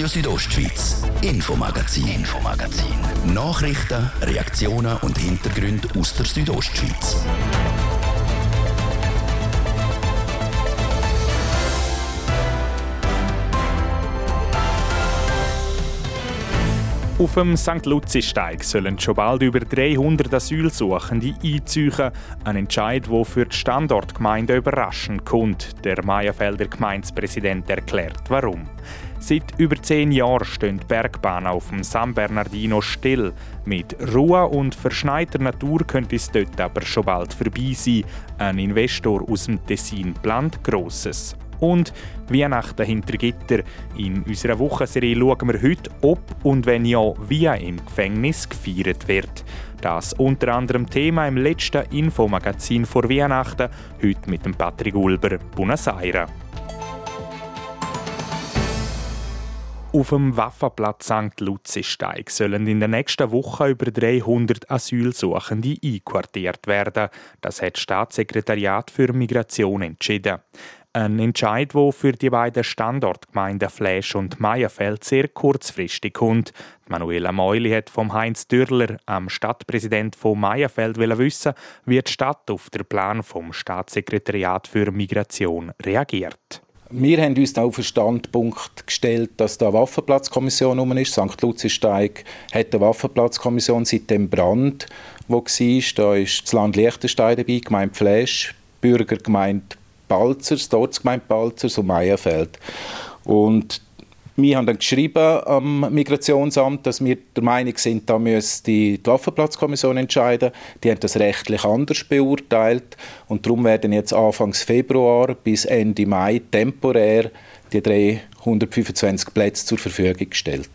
Radio Südostschweiz, Infomagazin, Infomagazin. Nachrichten, Reaktionen und Hintergründe aus der Südostschweiz. Auf dem St. Luzi-Steig sollen schon bald über 300 Asylsuchende einziehen. Ein Entscheid, der für die Standortgemeinde überraschend kommt. Der Meierfelder Gemeindepräsident erklärt, warum. Seit über zehn Jahren stehen die Bergbahnen auf dem San Bernardino still. Mit Ruhe und verschneiter Natur könnte es dort aber schon bald vorbei sein. Ein Investor aus dem Tessin plant Grosses und Weihnachten hinter Gitter. In unserer Wochenserie schauen wir heute, ob und wenn ja, wie im Gefängnis gefeiert wird. Das unter anderem Thema im letzten Infomagazin vor Weihnachten, heute mit dem Patrick Ulber, Buenos Aires. Auf dem Waffenplatz St. Luzisteig sollen in der nächsten Woche über 300 Asylsuchende einquartiert werden. Das hat das Staatssekretariat für Migration entschieden. Ein Entscheid, der für die beiden Standortgemeinden Fläsch und Meierfeld sehr kurzfristig kommt. Manuela Meuli hat vom Heinz Dürler, am Stadtpräsident von Meierfeld, wissen, wie die Stadt auf den Plan vom Staatssekretariat für Migration reagiert. Wir haben uns auf den Standpunkt gestellt, dass da eine Waffenplatzkommission um ist. St. Luzisteig hat eine Waffenplatzkommission seit dem Brand, wo war. Da ist das Land Liechtenstein dabei, Gemeinde Fläsch, Bürgergemeinde Balzers, Ortsgemeinde Balzers und Meierfeld. Und wir haben dann geschrieben am Migrationsamt, dass wir der Meinung sind, da müsste die Waffenplatzkommission entscheiden. Die haben das rechtlich anders beurteilt und darum werden jetzt Anfang Februar bis Ende Mai temporär die 325 Plätze zur Verfügung gestellt.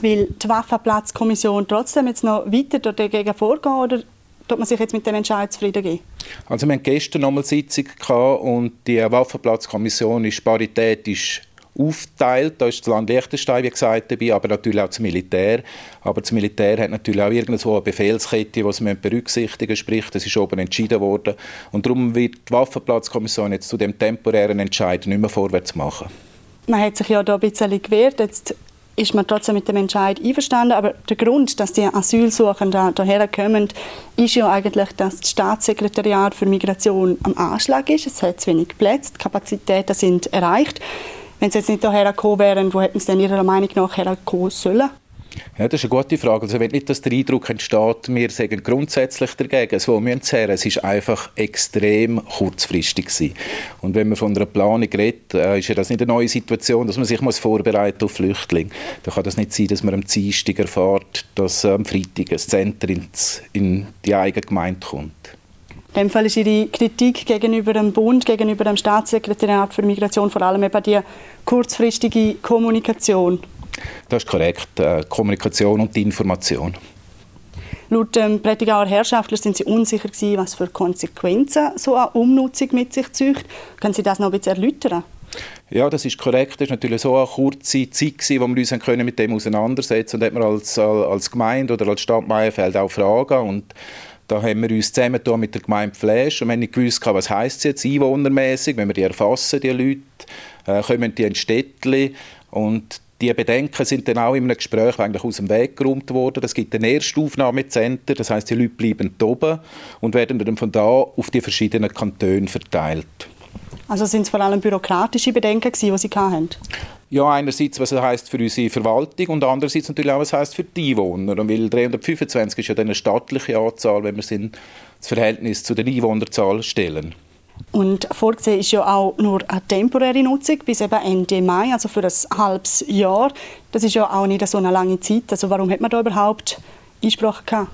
Will die Waffenplatzkommission trotzdem jetzt noch weiter dagegen vorgehen oder tut man sich jetzt mit dem Entscheid zufrieden geben? Also wir hatten gestern nochmal Sitzung gehabt und die Waffenplatzkommission ist paritätisch aufgeteilt. Da ist das Land Liechtenstein, wie gesagt, dabei, aber natürlich auch das Militär. Aber das Militär hat natürlich auch irgendwo eine Befehlskette, die sie berücksichtigen müssen, sprich, das ist oben entschieden worden. Und darum wird die Waffenplatzkommission jetzt zu dem temporären Entscheid nicht mehr vorwärts machen. Man hat sich ja da ein bisschen gewehrt. Jetzt ist man trotzdem mit dem Entscheid einverstanden. Aber der Grund, dass die Asylsuchenden hierher kommen, ist ja eigentlich, dass das Staatssekretariat für Migration am Anschlag ist. Es hat zu wenig Plätze, die Kapazitäten sind erreicht. Wenn sie jetzt nicht hierher gekommen wären, wo hätten sie denn Ihrer Meinung nach herkommen sollen? Ja, das ist eine gute Frage. Also wenn nicht, dass der Eindruck entsteht, wir sagen grundsätzlich dagegen. Es, wo wir sehen, es ist einfach extrem kurzfristig gewesen. Und wenn man von einer Planung redet, äh, ist ja das nicht eine neue Situation, dass man sich muss vorbereiten auf Flüchtlinge. Da kann das nicht sein, dass man am Dienstag erfährt, dass am Freitag ein Zentrum in die eigene Gemeinde kommt. In dem Fall ist Ihre Kritik gegenüber dem Bund, gegenüber dem Staatssekretariat für Migration vor allem eben die kurzfristige Kommunikation. Das ist korrekt. Äh, Kommunikation und die Information. Laut dem Prättigauer Herrschaftler sind Sie unsicher gewesen, was für Konsequenzen so eine Umnutzung mit sich zieht. Können Sie das noch ein bisschen erläutern? Ja, das ist korrekt. Das war natürlich so eine kurze Zeit, gewesen, wo wir uns können mit dem auseinandersetzen Und da hat man als, als Gemeinde oder als Stadt Meierfeld auch Fragen. Und da haben wir uns zusammen mit der Gemeinde Fläsch und wir haben gewusst, was heisst es jetzt einwohnermäßig, wenn wir die erfassen, die Leute, äh, kommen die in Städtchen und die Bedenken sind dann auch in einem Gespräch eigentlich aus dem Weg geräumt worden. Es gibt ein Erstaufnahmezentrum, das heißt, die Leute bleiben oben und werden dann von da auf die verschiedenen Kantone verteilt. Also sind es vor allem bürokratische Bedenken, die Sie hatten? Ja, einerseits, was es heißt für unsere Verwaltung und andererseits natürlich auch, was es heißt für die Einwohner. Und weil 325 ist ja eine stattliche Anzahl, wenn wir es in das Verhältnis zu der Einwohnerzahl stellen. Und vorgesehen ist ja auch nur eine temporäre Nutzung bis eben Ende Mai, also für ein halbes Jahr. Das ist ja auch nicht so eine lange Zeit. Also warum hat man da überhaupt Einsprache gehabt?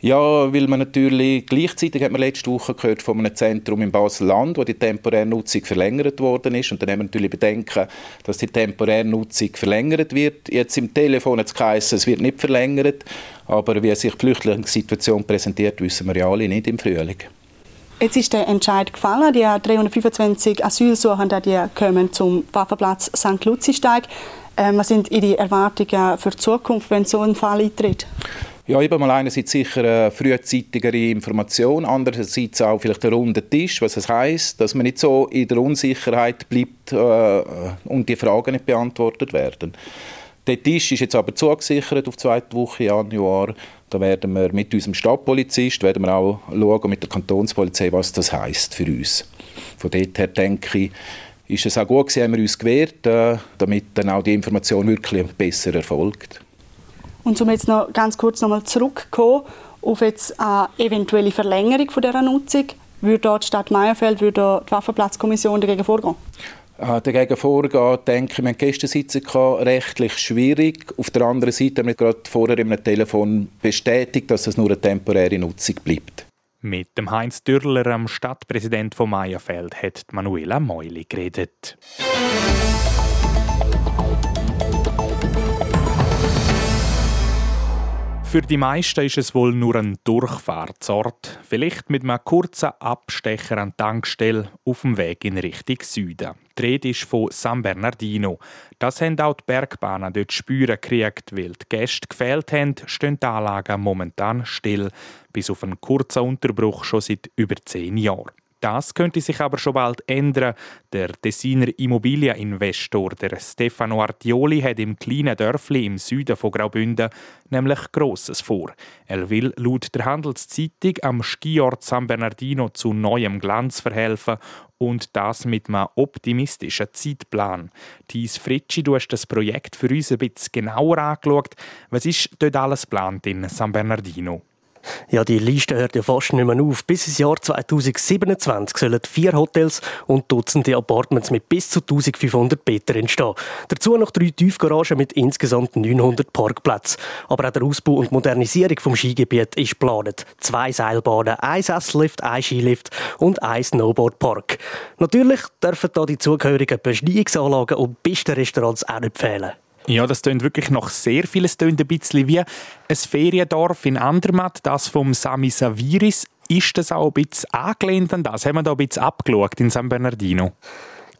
Ja, weil man natürlich gleichzeitig hat man letzte Woche gehört von einem Zentrum in Basel-Land, wo die temporäre Nutzung verlängert worden ist und dann haben wir natürlich bedenken, dass die temporäre Nutzung verlängert wird. Jetzt im Telefon hat es geheißen, es wird nicht verlängert, aber wie sich die Flüchtlingssituation präsentiert, wissen wir ja alle nicht im Frühling. Jetzt ist der Entscheid gefallen. Die 325 Asylsuchenden die kommen zum Waffenplatz St. Luzisteig. Ähm, was sind Ihre Erwartungen für die Zukunft, wenn so ein Fall eintritt? Ja, eben mal einerseits sicher eine frühzeitigere Information, andererseits auch vielleicht ein runder Tisch, was es heißt, dass man nicht so in der Unsicherheit bleibt äh, und die Fragen nicht beantwortet werden. Der Tisch ist jetzt aber zugesichert auf die zweite Woche Januar. Da werden wir mit unserem Stadtpolizist werden wir auch schauen, mit der Kantonspolizei, was das heißt für uns. Von dort her denke ich, ist es auch gut haben wir uns gewehrt, äh, damit dann auch die Information wirklich besser erfolgt. Und um jetzt noch ganz kurz nochmal zurückzukommen auf jetzt eine eventuelle Verlängerung von dieser Nutzung, würde dort Stadt Meierfeld, würde die Waffenplatzkommission dagegen vorgehen? Äh, dagegen vorgehen, denke ich, wir hatten Gästensitzung rechtlich schwierig. Auf der anderen Seite haben wir gerade vorher im Telefon bestätigt, dass es nur eine temporäre Nutzung bleibt. Mit dem Heinz Dürler, am Stadtpräsident von Meierfeld, hat Manuela Meuli geredet. Für die meisten ist es wohl nur ein Durchfahrtsort, vielleicht mit einem kurzen Abstecher an die Tankstelle auf dem Weg in Richtung Süden. Die Rede ist von San Bernardino. Das haben auch die Bergbahnen dort spüren gekriegt, weil die Gäste gefehlt haben, stehen die Anlagen momentan still, bis auf einen kurzen Unterbruch schon seit über zehn Jahren. Das könnte sich aber schon bald ändern. Der Tessiner Immobilieninvestor der Stefano Artioli hat im kleinen Dörfli im Süden von Graubünden nämlich Grosses vor. Er will laut der Handelszeitung am Skiort San Bernardino zu neuem Glanz verhelfen und das mit einem optimistischen Zeitplan. Dies Fritschi, du hast das Projekt für uns ein bisschen genauer angeschaut. Was ist dort alles geplant in San Bernardino? Ja, die Liste hört ja fast nicht mehr auf. Bis ins Jahr 2027 sollen vier Hotels und Dutzende Apartments mit bis zu 1500 Meter entstehen. Dazu noch drei Tiefgaragen mit insgesamt 900 Parkplätzen. Aber auch der Ausbau und Modernisierung vom Skigebiet ist geplant. Zwei Seilbahnen, ein Sessellift, ein Skilift und ein Snowboardpark. Natürlich dürfen da die zugehörigen Besteiungsanlagen und Pistenrestaurants auch nicht fehlen. Ja, das tönt wirklich noch sehr viel. Es tönt ein bisschen wie ein Feriendorf in Andermatt, das vom Sami Saviris. Ist das auch ein bisschen angelehnt an das? Haben wir da ein bisschen abgeschaut in San Bernardino?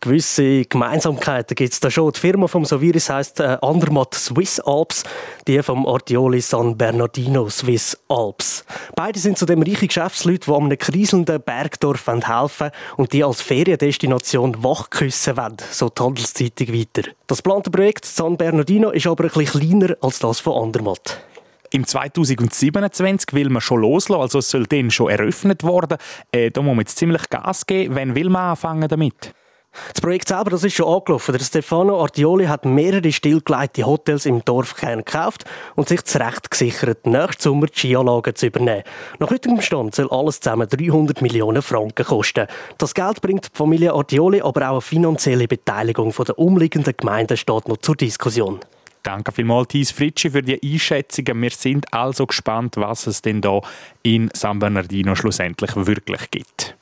Gewisse Gemeinsamkeiten gibt es da schon. Die Firma vom Saviris heisst äh, Andermatt Swiss Alps, die vom Artioli San Bernardino Swiss Alps. Beide sind zudem reiche Geschäftsleute, die einem kriselnden Bergdorf helfen und die als Feriendestination wachküssen wollen, so die Handelszeitung weiter. Das geplante Projekt San Bernardino ist aber ein bisschen kleiner als das von Andermatt. Im 2027 will man schon loslassen, also es soll dann schon eröffnet worden. Äh, da muss man jetzt ziemlich Gas geben. Wann will man anfangen damit? Das Projekt selber das ist schon angelaufen. Der Stefano Artioli hat mehrere stillgelegte Hotels im Dorfkern gekauft und sich das Recht gesichert, nächsten Sommer die Skianlagen zu übernehmen. Nach heutigem Stand soll alles zusammen 300 Millionen Franken kosten. Das Geld bringt die Familie Artioli, aber auch eine finanzielle Beteiligung der umliegenden Gemeinden steht noch zur Diskussion. Danke vielmals, Thies Fritschi, für die Einschätzungen. Wir sind also gespannt, was es denn da in San Bernardino schlussendlich wirklich gibt.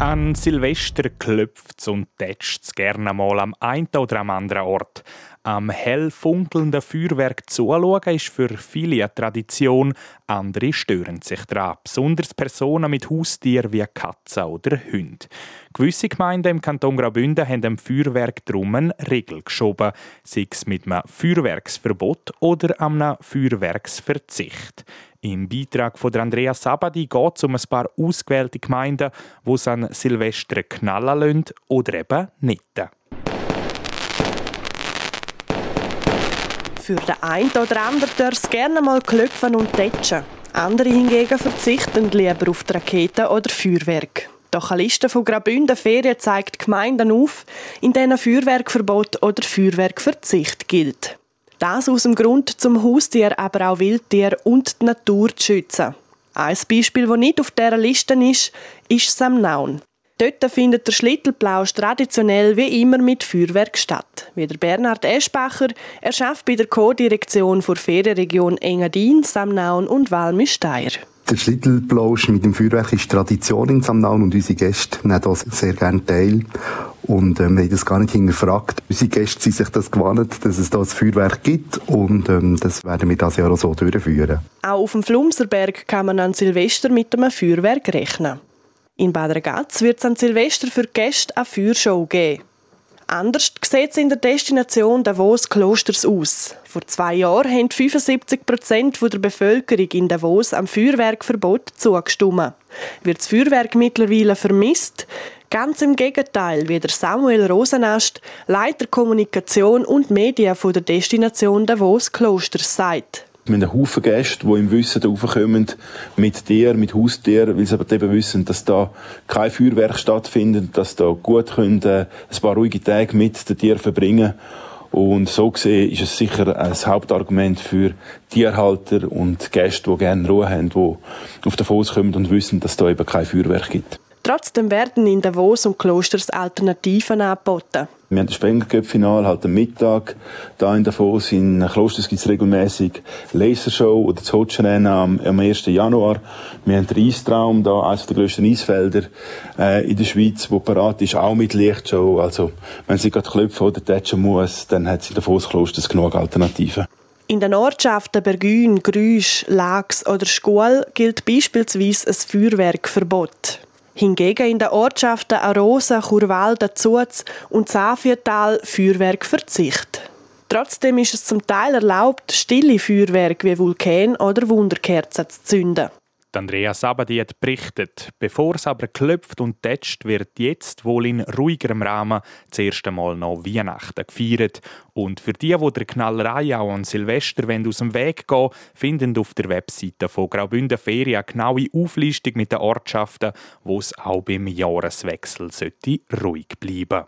An Silvester klopft und tätscht gerne mal am einen oder am anderen Ort. Am hell funkelnden Feuerwerk zuschauen ist für viele eine Tradition, andere stören sich daran. Besonders Personen mit Haustieren wie Katzen oder Hunde. Gewisse Gemeinden im Kanton Graubünden haben dem Feuerwerk drum eine Regel geschoben, sei es mit einem Feuerwerksverbot oder einem Feuerwerksverzicht. Im Beitrag von Andrea Sabadi geht es um ein paar ausgewählte Gemeinden, wo es an Silvester knallen lassen oder eben nicht. Für den einen oder anderen darf es gerne mal klopfen und tätschen. Andere hingegen verzichten lieber auf die Raketen oder Feuerwerk. Doch eine Liste von Graubünden Ferien zeigt Gemeinden auf, in denen Feuerwerkverbot oder Feuerwerkverzicht gilt. Das aus dem Grund, zum Haustier, aber auch Wildtier und die Natur zu schützen. Ein Beispiel, das nicht auf dieser Liste ist, ist Samnaun. Dort findet der Schlittelplausch traditionell wie immer mit Feuerwerk statt. Wie der Bernhard Eschbacher, er schafft bei der Co-Direktion der Ferienregion Engadin, Samnaun und Walmüsteier. Der Schlittelplausch mit dem Feuerwerk ist Tradition in Samnaun und unsere Gäste nehmen das sehr gerne teil. Und ähm, wir haben das gar nicht hingefragt. Unsere Gäste sind sich das gewohnt, dass es das Feuerwerk gibt und ähm, das werden wir das Jahr auch so durchführen. Auch auf dem Flumserberg kann man an Silvester mit einem Feuerwerk rechnen. In Bad Ragaz wird es an Silvester für Gäste eine Feuershow geben. Anders sieht es in der Destination Davos Klosters aus. Vor zwei Jahren haben 75 Prozent der Bevölkerung in Davos am Feuerwerkverbot zugestimmt. Wird das Feuerwerk mittlerweile vermisst? Ganz im Gegenteil, wie der Samuel Rosenast, Leiter Kommunikation und Medien der Destination Davos Klosters sagt. Haben einen Haufen Gäste, die im Wissen raufkommen mit Tieren, mit Haustieren, weil sie aber eben wissen, dass da kein Feuerwerk stattfindet, dass da gut können, äh, ein paar ruhige Tage mit den Tieren verbringen und so gesehen ist es sicher ein Hauptargument für Tierhalter und Gäste, die gerne Ruhe haben, die auf den Fuß kommen und wissen, dass da eben kein Feuerwerk gibt. Trotzdem werden in Davos und Klosters Alternativen angeboten. Wir haben das Spenglercup-Final halt am Mittag. Da in Davos, in Klosters gibt es regelmäßig Lasershow oder das Hotschrennen am, am 1. Januar. Wir haben den Eistraum, da eines der grössten Eisfelder äh, in der Schweiz, wo parat ist, auch mit Lichtshow. Also, wenn sie gerade klopfen oder tätschen muss, dann hat sie Davos Klosters genug Alternativen. In den Ortschaften Bergün, Grüsch, Lax oder Schkual gilt beispielsweise ein Feuerwerkverbot. Hingegen in den Ortschaften Arosa, Churwalden, Zuz und Safiertal Feuerwerkverzicht. Trotzdem ist es zum Teil erlaubt, stille Feuerwerke wie Vulkan oder Wunderkerzen zu zünden. Andrea Sabadi berichtet. Bevor es aber klopft und tätscht, wird jetzt wohl in ruhigerem Rahmen das erste Mal noch Weihnachten gefeiert. Und für die, die der Knallerei auch an Silvester aus dem Weg gehen finden auf der Webseite von Graubünden Ferien eine genaue Auflistung mit den Ortschaften, wo es auch beim Jahreswechsel sollte ruhig bleiben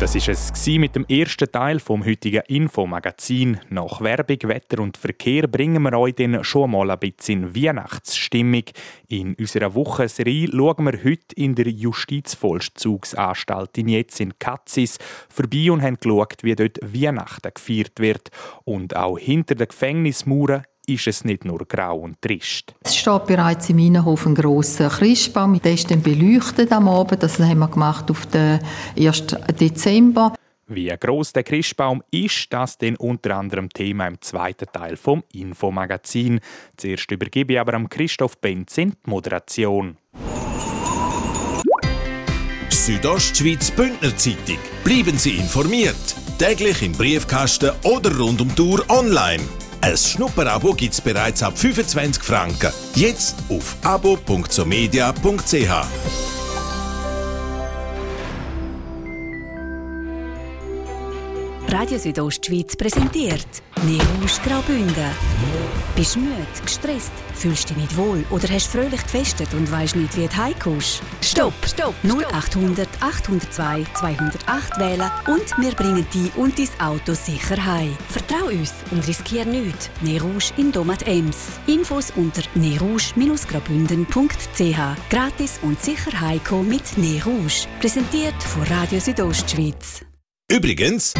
Das ist es mit dem ersten Teil vom heutigen Infomagazin. Nach Werbung, Wetter und Verkehr bringen wir euch dann schon mal ein bisschen in Weihnachtsstimmung. In unserer Wochenserie schauen wir heute in der Justizvollzugsanstalt in Jetz in Katzis vorbei und haben geschaut, wie dort Weihnachten gefeiert wird. Und auch hinter den Gefängnismauern ist es nicht nur grau und trist. Es steht bereits im Innenhof ein grosser Christbaum. Der ist dann beleuchtet am Abend. Das haben wir gemacht auf den 1. Dezember. Wie groß der Christbaum ist, das denn unter anderem Thema im zweiten Teil vom Infomagazin. Zuerst übergebe ich aber am Christoph Benzin die Moderation. Südostschweiz Bündner Zeitung. Bleiben Sie informiert. Täglich im Briefkasten oder rund um die Uhr online. Ein Schnupperabo gibt es bereits ab 25 Franken. Jetzt auf abo.somedia.ch. Radio Südostschweiz präsentiert Nerusch Graubünden. Bist du müde, gestresst, fühlst dich nicht wohl oder hast fröhlich gefestet und weißt nicht, wie du heimkommst? Stopp! Stopp! 0800 802 208 wählen und wir bringen dich und dein Auto sicher heim. Vertrau uns und riskier nichts. Nerusch in Domat Ems. Infos unter nerusch-graubünden.ch Gratis und sicher heimkommen mit Nerusch. Präsentiert von Radio Südostschweiz. Übrigens,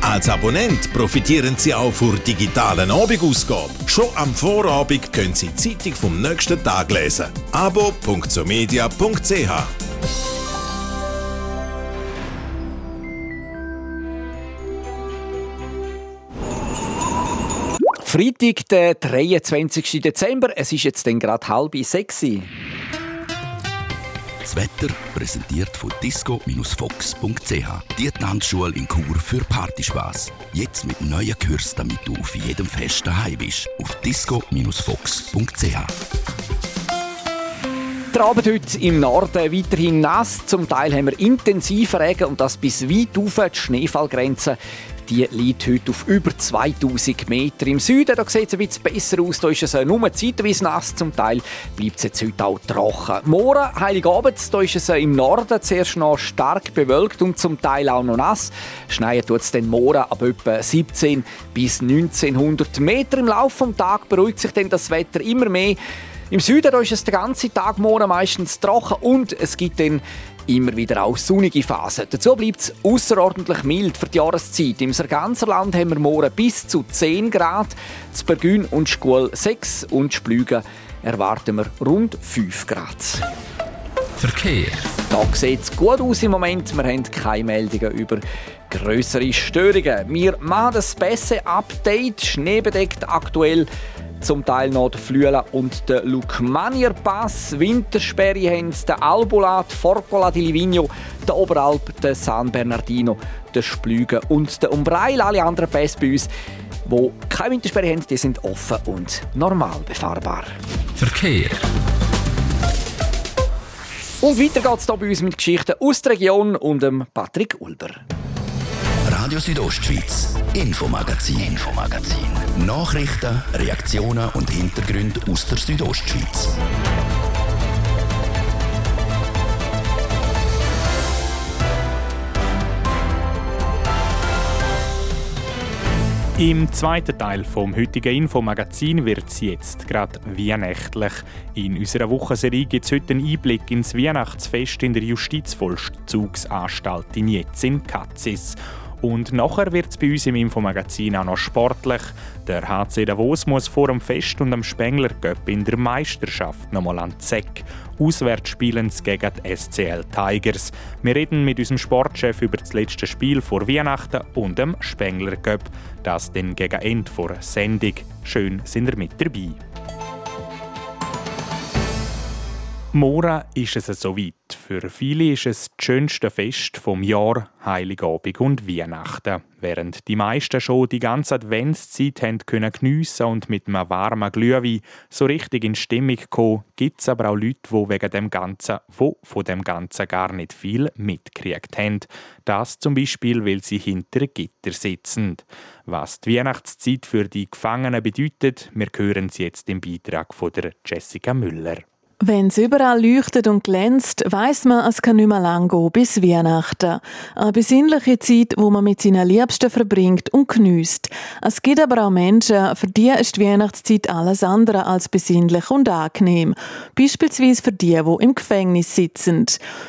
als Abonnent profitieren Sie auch von digitalen Abendausgabe. Schon am Vorabend können Sie die Zeitung vom nächsten Tag lesen. abo.somedia.ch Freitag, der 23. Dezember. Es ist jetzt gerade halb sechs. Das Wetter präsentiert von disco-fox.ch. Die Tanzschule in Chur für Partyspaß. Jetzt mit neuen Kürzen, damit du auf jedem Fest daheim bist. Auf disco-fox.ch. Der Abend heute im Norden weiterhin nass. Zum Teil haben wir intensive Regen und das bis weit auf die Schneefallgrenze die liegt heute auf über 2000 Meter. Im Süden da sieht es ein bisschen besser aus. Da ist es nur zeitweise nass. Zum Teil bleibt es jetzt heute auch trocken. Morgen, Heiligabend, da ist es im Norden zuerst noch stark bewölkt und zum Teil auch noch nass. Schneien tut es dann morgen ab etwa 17 bis 1900 Meter. Im Laufe des Tages beruhigt sich dann das Wetter immer mehr. Im Süden da ist es den ganzen Tag morgen meistens trocken und es gibt dann immer wieder auch sonnige Phasen. Dazu bleibt es außerordentlich mild für die Jahreszeit. Im ganzen Land haben wir morgen bis zu 10 Grad, zu Bergün und Schkuhl 6 und Splügen erwarten wir rund 5 Grad. Verkehr. Da sieht es gut aus im Moment. Wir haben keine Meldungen über größere Störungen. Wir machen das beste Update, schneebedeckt aktuell zum Teil noch der Flüela und der Lukmanier Pass. Wintersperre haben der Albulat, Forcola di Livigno, der Oberalp, der San Bernardino, der Splügen und der Umbreil. Alle anderen Pässe bei uns, die keine Wintersperre haben, die sind offen und normal befahrbar. Verkehr. Und weiter geht es hier bei uns mit Geschichten aus der Region und dem Patrick Ulber. Radio Südostschweiz, Infomagazin, Infomagazin. Nachrichten, Reaktionen und Hintergründe aus der Südostschweiz. Im zweiten Teil vom heutigen Infomagazin wird es jetzt gerade weihnachtlich. In unserer Wochenserie gibt es heute einen Einblick ins Weihnachtsfest in der Justizvollzugsanstalt in Jetz in Katzis. Und nachher wird es bei uns im Infomagazin auch noch sportlich. Der HC Davos muss vor dem Fest und am Spengler Cup in der Meisterschaft nochmal an Zeck. Auswärts spielen gegen die SCL Tigers. Wir reden mit unserem Sportchef über das letzte Spiel vor Weihnachten und dem Spengler Cup. Das dann gegen Ende vor Sendung. Schön sind ihr mit dabei. Morgen ist es soweit. Für viele ist es das schönste Fest vom Jahr, Heiligabend und Weihnachten. Während die meisten schon die ganze Adventszeit haben können geniessen und mit einem warmen Glühwein so richtig in Stimmung kommen, gibt es aber auch Leute, die wegen dem Ganzen, wo von dem Ganzen gar nicht viel mitgekriegt haben. Das zum Beispiel, weil sie hinter Gitter sitzen. Was die Weihnachtszeit für die Gefangenen bedeutet, wir hören es jetzt im Beitrag von der Jessica Müller. Wenn es überall leuchtet und glänzt, weiß man, es kann nicht mehr lang gehen bis Weihnachten. Eine besinnliche Zeit, wo man mit seinen Liebsten verbringt und geniesst. Es gibt aber auch Menschen, für die ist die Weihnachtszeit alles andere als besinnlich und angenehm. Beispielsweise für die, die im Gefängnis sitzen.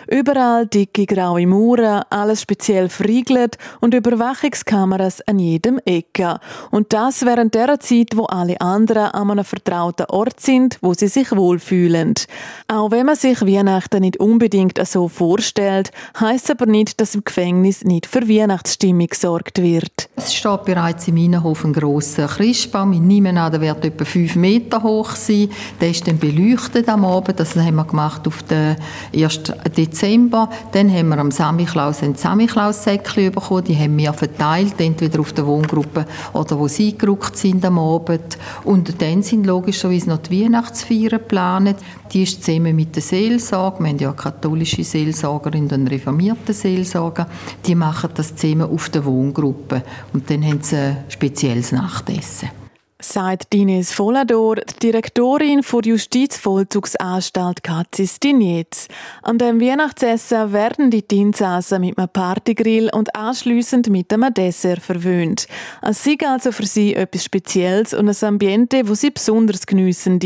Überall dicke graue Mauern, alles speziell verriegelt und Überwachungskameras an jedem Ecke. Und das während der Zeit, wo alle anderen an einem vertrauten Ort sind, wo sie sich wohlfühlen. Auch wenn man sich Weihnachten nicht unbedingt so vorstellt, heißt aber nicht, dass im Gefängnis nicht für Weihnachtsstimmung gesorgt wird. Es steht bereits im Innenhof ein grosser Christbaum. Ich nehme an, der wird etwa fünf Meter hoch sein. Der ist dann beleuchtet am Abend. Das haben wir gemacht auf den 1. Dezember. Dann haben wir am Samichlaus ein Samichlaus-Säckchen bekommen. Die haben wir verteilt, entweder auf der Wohngruppe oder wo sie gerückt sind am Abend. Und dann sind logischerweise noch die Weihnachtsfeiern geplant. Die ist zusammen mit der Seelsorge, wir haben ja katholische Seelsorgerin und einen reformierten Seelsorger, die machen das zusammen auf der Wohngruppe. Und dann haben sie ein spezielles Nachtessen sagt Dines Volador, Direktorin der Justizvollzugsanstalt Katzis Dinetz. An dem Weihnachtsessen werden die Insassen mit einem Partygrill und anschliessend mit einem Dessert verwöhnt. Es sei also für sie etwas Spezielles und ein Ambiente, wo sie besonders geniessen.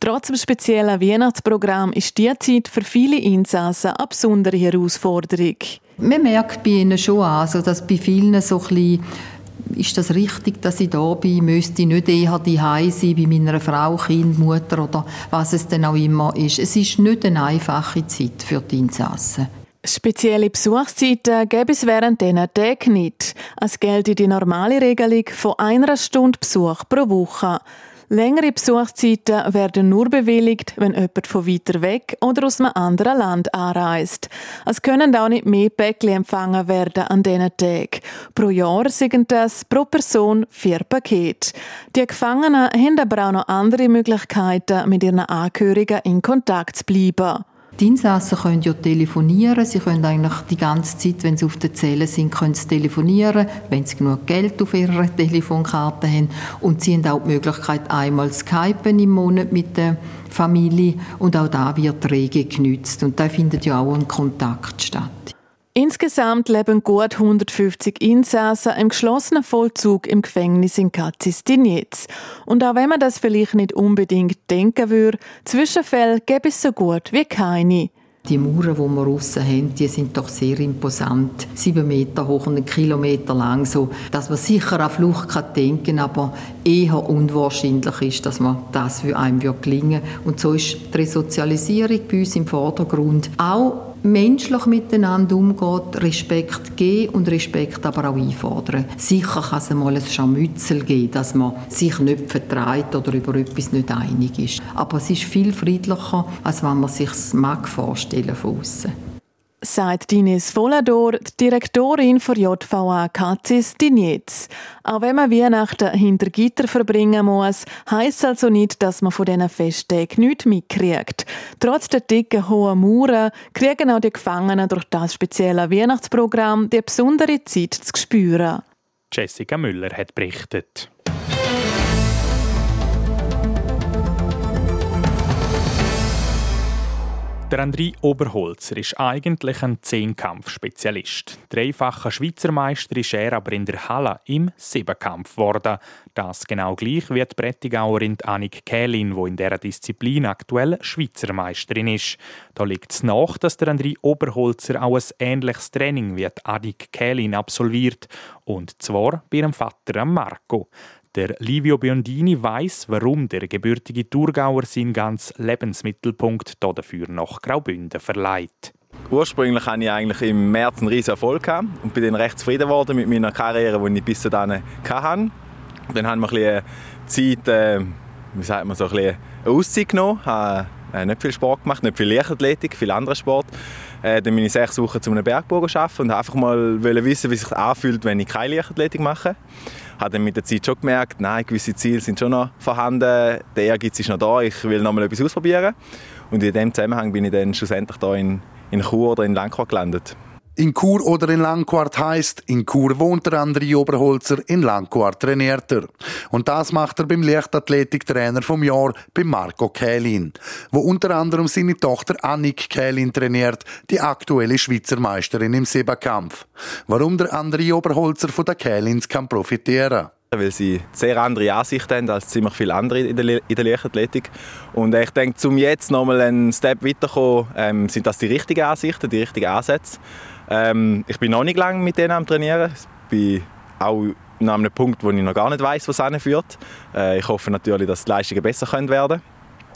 Trotz dem speziellen Weihnachtsprogramm ist die Zeit für viele Insassen eine besondere Herausforderung. Man merkt bei ihnen schon an, also dass bei vielen so ein bisschen ist das richtig, dass ich da bin? Müsste ich nicht eher die sein bei meiner Frau, Kind, Mutter oder was es denn auch immer ist? Es ist nicht eine einfache Zeit für die Insassen. Spezielle Besuchszeiten gäbe es während diesen Tagen nicht. Es gilt die normale Regelung von einer Stunde Besuch pro Woche. Längere Besuchszeiten werden nur bewilligt, wenn jemand von weiter weg oder aus einem anderen Land anreist. Es können auch nicht mehr Päckchen empfangen werden an diesen Tagen. Pro Jahr sind das pro Person vier Pakete. Die Gefangenen haben aber auch noch andere Möglichkeiten, mit ihren Angehörigen in Kontakt zu bleiben. Die Insassen können ja telefonieren. Sie können eigentlich die ganze Zeit, wenn sie auf der Zelle sind, können sie telefonieren, wenn sie genug Geld auf ihrer Telefonkarte haben. Und sie haben auch die Möglichkeit, einmal Skypen im Monat mit der Familie. Und auch da wird rege genützt. Und da findet ja auch ein Kontakt statt. Insgesamt leben gut 150 Insassen im geschlossenen Vollzug im Gefängnis in Katzis-Dinetz. Und auch wenn man das vielleicht nicht unbedingt denken würde, Zwischenfälle gäbe es so gut wie keine. Die Mauern, die wir aussen haben, die sind doch sehr imposant. Sieben Meter hoch und einen Kilometer lang, so dass man sicher an Flucht kann denken aber eher unwahrscheinlich ist, dass man das für einen gelingen. Und so ist die Resozialisierung bei uns im Vordergrund. Auch menschlich miteinander umgeht, Respekt geben und Respekt aber auch einfordern. Sicher kann es mal ein Scharmützel geben, dass man sich nicht vertreibt oder über etwas nicht einig ist. Aber es ist viel friedlicher, als wenn man sich es mag von außen sagt Dines Volador, die Direktorin für JVA Katzis Dinetz. Auch wenn man Weihnachten hinter Gitter verbringen muss, heisst also nicht, dass man von diesen Festtagen nichts mitkriegt. Trotz der dicken hohen Mauern kriegen auch die Gefangenen durch das spezielle Weihnachtsprogramm die besondere Zeit zu spüren. Jessica Müller hat berichtet. Der André Oberholzer ist eigentlich ein Zehnkampf-Spezialist. Dreifacher Schweizer Meister ist er aber in der Halle im Siebenkampf geworden. Das genau gleich wie die Prättigauerin Annik Kählin, wo in dieser Disziplin aktuell Schweizer Meisterin ist. Da liegt es nach, dass der André Oberholzer auch ein ähnliches Training wie Annik Kählin absolviert. Und zwar bei ihrem Vater Marco. Der Livio Biondini weiß, warum der gebürtige Thurgauer seinen ganz Lebensmittelpunkt dafür nach Graubünden verleiht. Ursprünglich hatte ich eigentlich im März einen riesen Erfolg und bin dann recht zufrieden geworden mit meiner Karriere, die ich bis dahin hatte. Dann haben wir ein Zeit, äh, wie sagt man, so ein bisschen eine Auszeit genommen, habe äh, nicht viel Sport gemacht, nicht viel Leichtathletik, viel anderen Sport. Äh, dann bin ich sechs Wochen zu einem Bergbau arbeiten und einfach mal wissen, wie sich das anfühlt, wenn ich keine Leichtathletik mache habe dann mit der Zeit schon gemerkt, nein, gewisse Ziele sind schon noch vorhanden, der Ehrgeiz ist noch da, ich will noch mal etwas ausprobieren. Und in dem Zusammenhang bin ich dann schlussendlich da in, in Chur oder in Langquart gelandet. In Chur oder in Langquart heißt, in Chur wohnt der André Oberholzer, in Langquart trainiert er. Und das macht er beim Leichtathletiktrainer vom Jahr, bei Marco Kählin, wo unter anderem seine Tochter Annik Kählin trainiert, die aktuelle Schweizer Meisterin im Siebenkampf. Warum der André Oberholzer von der Kählins kann profitieren? weil sie sehr andere Ansichten haben als ziemlich viele andere in der, in der Leichtathletik. Und ich denke, um jetzt nochmal einen Step weiterzukommen, ähm, sind das die richtigen Ansichten, die richtigen Ansätze. Ähm, ich bin noch nicht lange mit denen am Trainieren. Ich bin auch an einem Punkt, wo ich noch gar nicht weiß, was es führt. Äh, ich hoffe natürlich, dass die Leistungen besser werden können.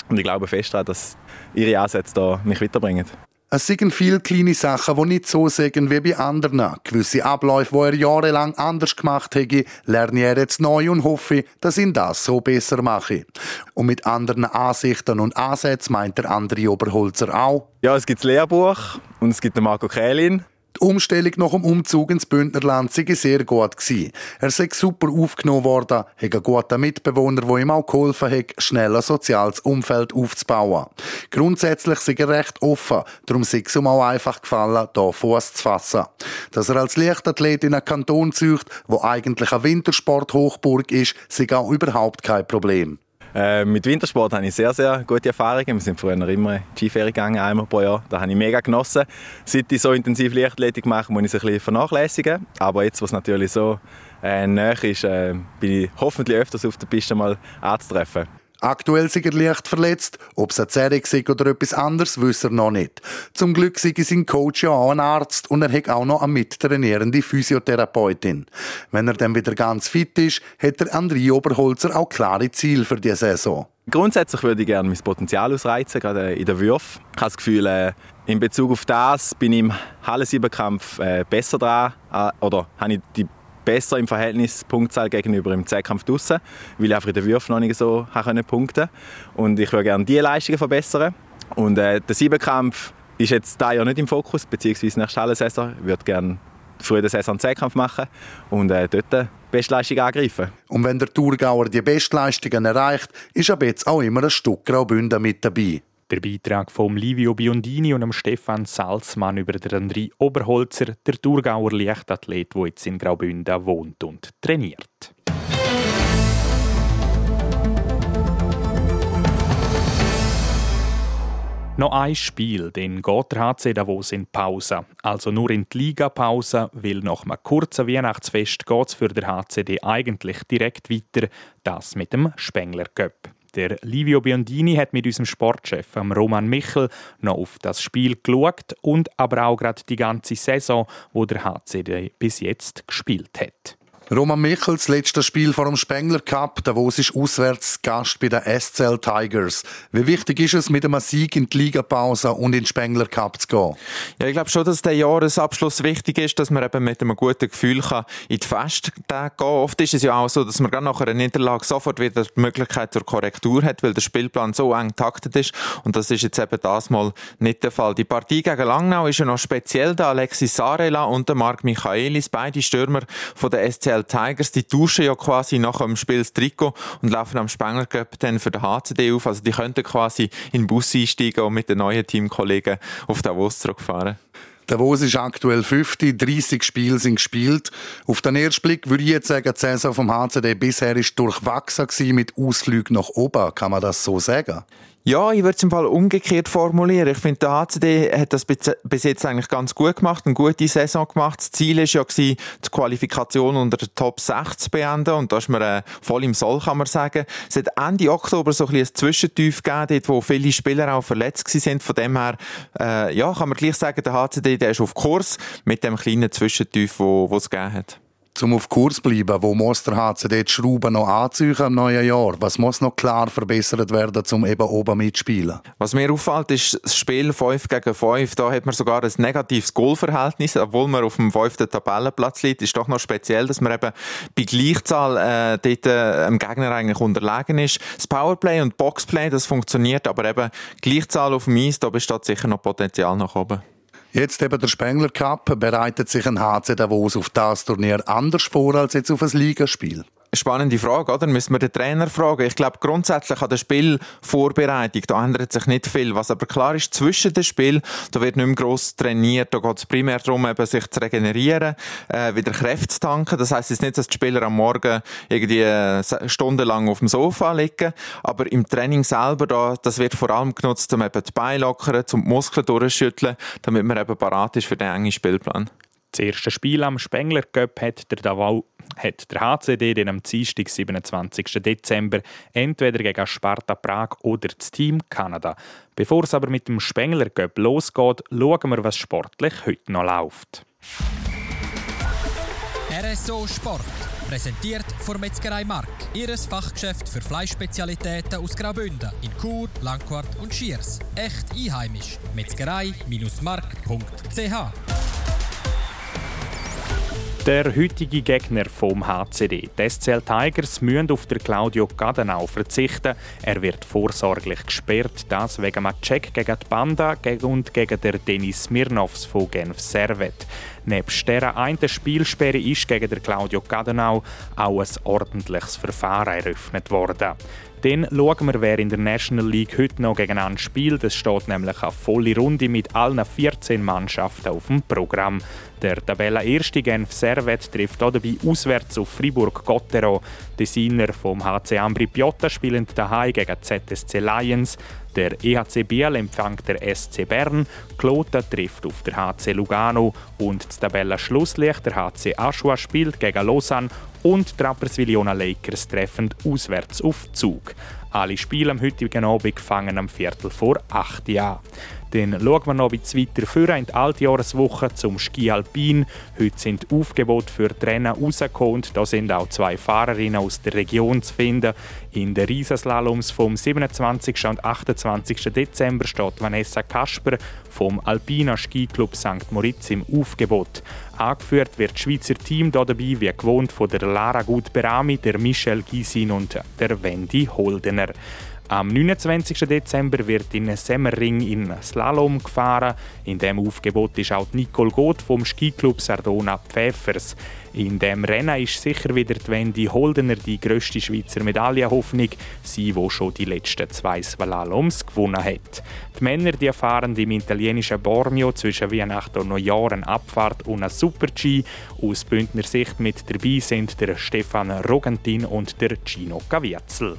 Und ich glaube fest daran, dass ihre Ansätze da mich weiterbringen. Es sind viele kleine Sachen, die nicht so sagen wie bei anderen. Gewisse Abläufe, die er jahrelang anders gemacht hätte, lerne er jetzt neu und hoffe, dass ihn das so besser mache. Und mit anderen Ansichten und Ansätzen meint der andere Oberholzer auch. Ja, es gibt das Lehrbuch und es gibt den Marco Kählin. Umstellung nach dem Umzug ins Bündnerland sei sehr gut gewesen. Er sei super aufgenommen worden, hat einen guten Mitbewohner, der ihm auch geholfen hat, schnell ein soziales Umfeld aufzubauen. Grundsätzlich sei er recht offen, darum sei es ihm auch einfach gefallen, hier Fuß zu fassen. Dass er als Leichtathlet in einen Kanton zieht, wo eigentlich eine Wintersport-Hochburg ist, sei auch überhaupt kein Problem. Äh, mit Wintersport habe ich sehr, sehr gute Erfahrungen. Wir sind früher immer Skiferien gegangen, einmal pro Jahr. Da habe ich mega genossen. Seit ich so intensiv Leichtathletik mache, muss ich es ein bisschen vernachlässigen. Aber jetzt, wo es natürlich so äh, nahe ist, äh, bin ich hoffentlich öfters auf der Piste mal anzutreffen. Aktuell ist er leicht verletzt. Ob es eine Zerrung ist oder etwas anderes, weiß er noch nicht. Zum Glück sei sein Coach ja auch ein Arzt und er hat auch noch eine mittrainierende Physiotherapeutin. Wenn er dann wieder ganz fit ist, hat der André Oberholzer auch klare Ziele für die Saison. Grundsätzlich würde ich gerne mein Potenzial ausreizen, gerade in den Würfen. Ich habe das Gefühl, äh, in Bezug auf das bin ich im Halle-Siebenkampf äh, besser dran, äh, oder habe ich die besser im Verhältnis Punktzahl gegenüber im Zweikampf draussen, weil ich einfach in den Würfen noch nicht so punkten konnte. Und ich würde gerne diese Leistungen verbessern. Und äh, der Siebenkampf ist jetzt da ja nicht im Fokus, beziehungsweise nächste Hallensaison. Ich würde gerne früh den Saison Zweikampf machen und äh, dort die Bestleistung angreifen. Und wenn der Thurgauer die Bestleistungen erreicht, ist ab jetzt auch immer ein Stück Graubünden mit dabei. Der Beitrag von Livio Biondini und Stefan Salzmann über den André Oberholzer, der Thurgauer Leichtathlet, der jetzt in Graubünden wohnt und trainiert. Noch ein Spiel, dann geht der HC Davos in Pause. Also nur in die Ligapause, weil nach einem kurzen Weihnachtsfest geht es für den HCD eigentlich direkt weiter, das mit dem Spengler Cup. Der Livio Biondini hat mit unserem Sportchef Roman Michel noch auf das Spiel geschaut und aber auch gerade die ganze Saison, wo der HCD bis jetzt gespielt hat. Roman Michels, letztes Spiel vor dem Spengler Cup. Davos ist auswärts Gast bei den SCL Tigers. Wie wichtig ist es, mit einem Sieg in die Ligapause und in den Spengler Cup zu gehen? Ja, ich glaube schon, dass der Jahresabschluss wichtig ist, dass man eben mit einem guten Gefühl kann in die Festtage gehen Oft ist es ja auch so, dass man gerade nach einer Niederlage sofort wieder die Möglichkeit zur Korrektur hat, weil der Spielplan so eng taktet ist. Und das ist jetzt eben das mal nicht der Fall. Die Partie gegen Langnau ist ja noch speziell. Da Alexis Sarela und der Marc Michaelis, beide Stürmer von der SCL Tigers, die tauschen ja quasi nach dem Spiel das Trikot und laufen am Spengler Cup dann für den HCD auf. Also die könnten quasi in den Bus einsteigen und mit den neuen Teamkollegen auf Davos zurückfahren. Davos ist aktuell 50, 30 Spiele sind gespielt. Auf den ersten Blick würde ich jetzt sagen, die Saison vom HCD bisher ist durchwachsen mit Ausflügen nach oben. Kann man das so sagen? Ja, ich würde es im Fall umgekehrt formulieren. Ich finde, der HCD hat das bis jetzt eigentlich ganz gut gemacht, eine gute Saison gemacht. Das Ziel war ja, die Qualifikation unter den Top 6 zu beenden und da ist man äh, voll im Soll, kann man sagen. Es hat Ende Oktober so ein, ein Zwischentief gegeben, dort, wo viele Spieler auch verletzt sind. Von dem her, äh, ja, kann man gleich sagen, der HCD der ist auf Kurs mit dem kleinen Zwischentief, wo es gegeben hat. Zum auf Kurs bleiben, wo muss der HCD die Schrauben noch anziehen im neuen Jahr? Was muss noch klar verbessert werden, um eben oben mitzuspielen? Was mir auffällt, ist das Spiel 5 gegen 5. Da hat man sogar ein negatives Goalverhältnis, obwohl man auf dem fünften Tabellenplatz liegt. Ist doch noch speziell, dass man eben bei Gleichzahl äh, dort äh, dem Gegner eigentlich unterlegen ist. Das Powerplay und Boxplay, das funktioniert, aber eben Gleichzahl auf dem Eis, da besteht sicher noch Potenzial nach oben. Jetzt eben der Spengler Cup. Bereitet sich ein HC Davos auf das Turnier anders vor als jetzt auf ein Ligaspiel? Spannende Frage, oder? Müssen wir den Trainer fragen. Ich glaube, grundsätzlich an der Spielvorbereitung, da ändert sich nicht viel. Was aber klar ist, zwischen dem Spiel, da wird nicht mehr gross trainiert. Da geht es primär darum, eben, sich zu regenerieren, äh, wieder Kräfte zu tanken. Das heisst jetzt nicht, dass die Spieler am Morgen irgendwie äh, stundenlang auf dem Sofa liegen. Aber im Training selber, da, das wird vor allem genutzt, um eben die Beine lockern, um die Muskeln durchzuschütteln, damit man eben parat ist für den engen Spielplan. Das erste Spiel am Spengler Cup hat der Davao hat der HCD den am Dienstag, 27. Dezember, entweder gegen Sparta Prag oder das Team Kanada. Bevor es aber mit dem Spengler Cup losgeht, schauen wir, was sportlich heute noch läuft. RSO Sport. Präsentiert von Metzgerei Mark. Ihres Fachgeschäft für Fleischspezialitäten aus Graubünden in Chur, Langquart und Schiers. Echt einheimisch. Metzgerei-mark.ch der heutige Gegner vom HCD, die SCL Tigers, müssen auf der Claudio Gadenau verzichten. Er wird vorsorglich gesperrt, das wegen einem Check gegen die Banda und gegen den Denis Smirnovs von Genf Servet. Neben dieser einen Spielsperre ist gegen den Claudio Gadenau auch ein ordentliches Verfahren eröffnet worden. Dann schauen wir, wer in der National League heute noch gegeneinander spielt. Es steht nämlich eine volle Runde mit allen 14 Mannschaften auf dem Programm. Der Tabellenerste Genf Servet trifft dabei auswärts auf Fribourg-Gottero. Die Sinner vom HC Ambri Piotta spielen daheim gegen ZSC Lions. Der EHC Biel empfängt der SC Bern, Kloten trifft auf der HC Lugano und das Tabellenschlusslicht der HC Aschua spielt gegen Lausanne und die Rapperswil-Jona Lakers treffen auswärts auf Zug. Alle Spiele am heutigen Abend fangen am Viertel vor 8 Uhr an. Dann schauen wir noch ein bisschen weiter vor in die Altjahreswoche zum Ski Alpin. Heute sind Aufgebote für die Rennen rausgekommen und da sind auch zwei Fahrerinnen aus der Region zu finden. In den Riesenslaloms vom 27. und 28. Dezember steht Vanessa Kasper vom Alpina Skiclub St. Moritz im Aufgebot. Angeführt wird das Schweizer Team hier dabei wie gewohnt von der Lara Gut-Berami, der Michelle Gysin und der Wendy Holdener. Am 29. Dezember wird in Semmering in Slalom gefahren. In dem Aufgebot ist auch Nicole Goth vom Skiclub Sardona Pfeffers. In dem Rennen ist sicher wieder die Wendy Holdener die grösste Schweizer Medaillenhoffnung, sie, wo schon die letzten zwei Slaloms gewonnen hat. Die Männer die fahren im italienischen Bormio zwischen Weihnachten und Neujahr eine Abfahrt und eine Super-G. Aus Bündner Sicht mit dabei sind der Stefan Rogentin und der Gino Caviezel.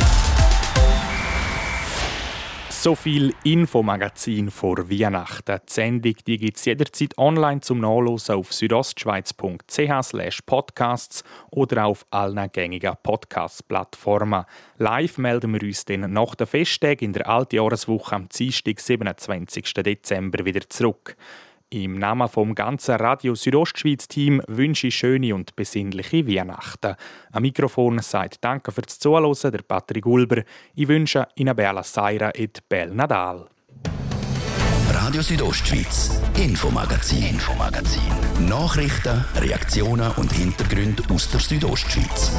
So viel Infomagazin vor Weihnachten. Die Sendung gibt es jederzeit online zum Nachlesen auf südostschweiz.ch podcasts oder auf allen gängigen Podcast-Plattformen. Live melden wir uns dann nach den Festtagen in der Altjahreswoche am Dienstag, 27. Dezember wieder zurück. Im Namen vom ganzen Radio Südostschweiz-Team wünsche ich schöne und besinnliche Weihnachten. Am Mikrofon sagt Danke fürs Zuhören der Patrick Gulber. Ich wünsche Ihnen Bella Seira et Bel Nadal. Radio Südostschweiz, Infomagazin, Infomagazin. Nachrichten, Reaktionen und Hintergründe aus der Südostschweiz.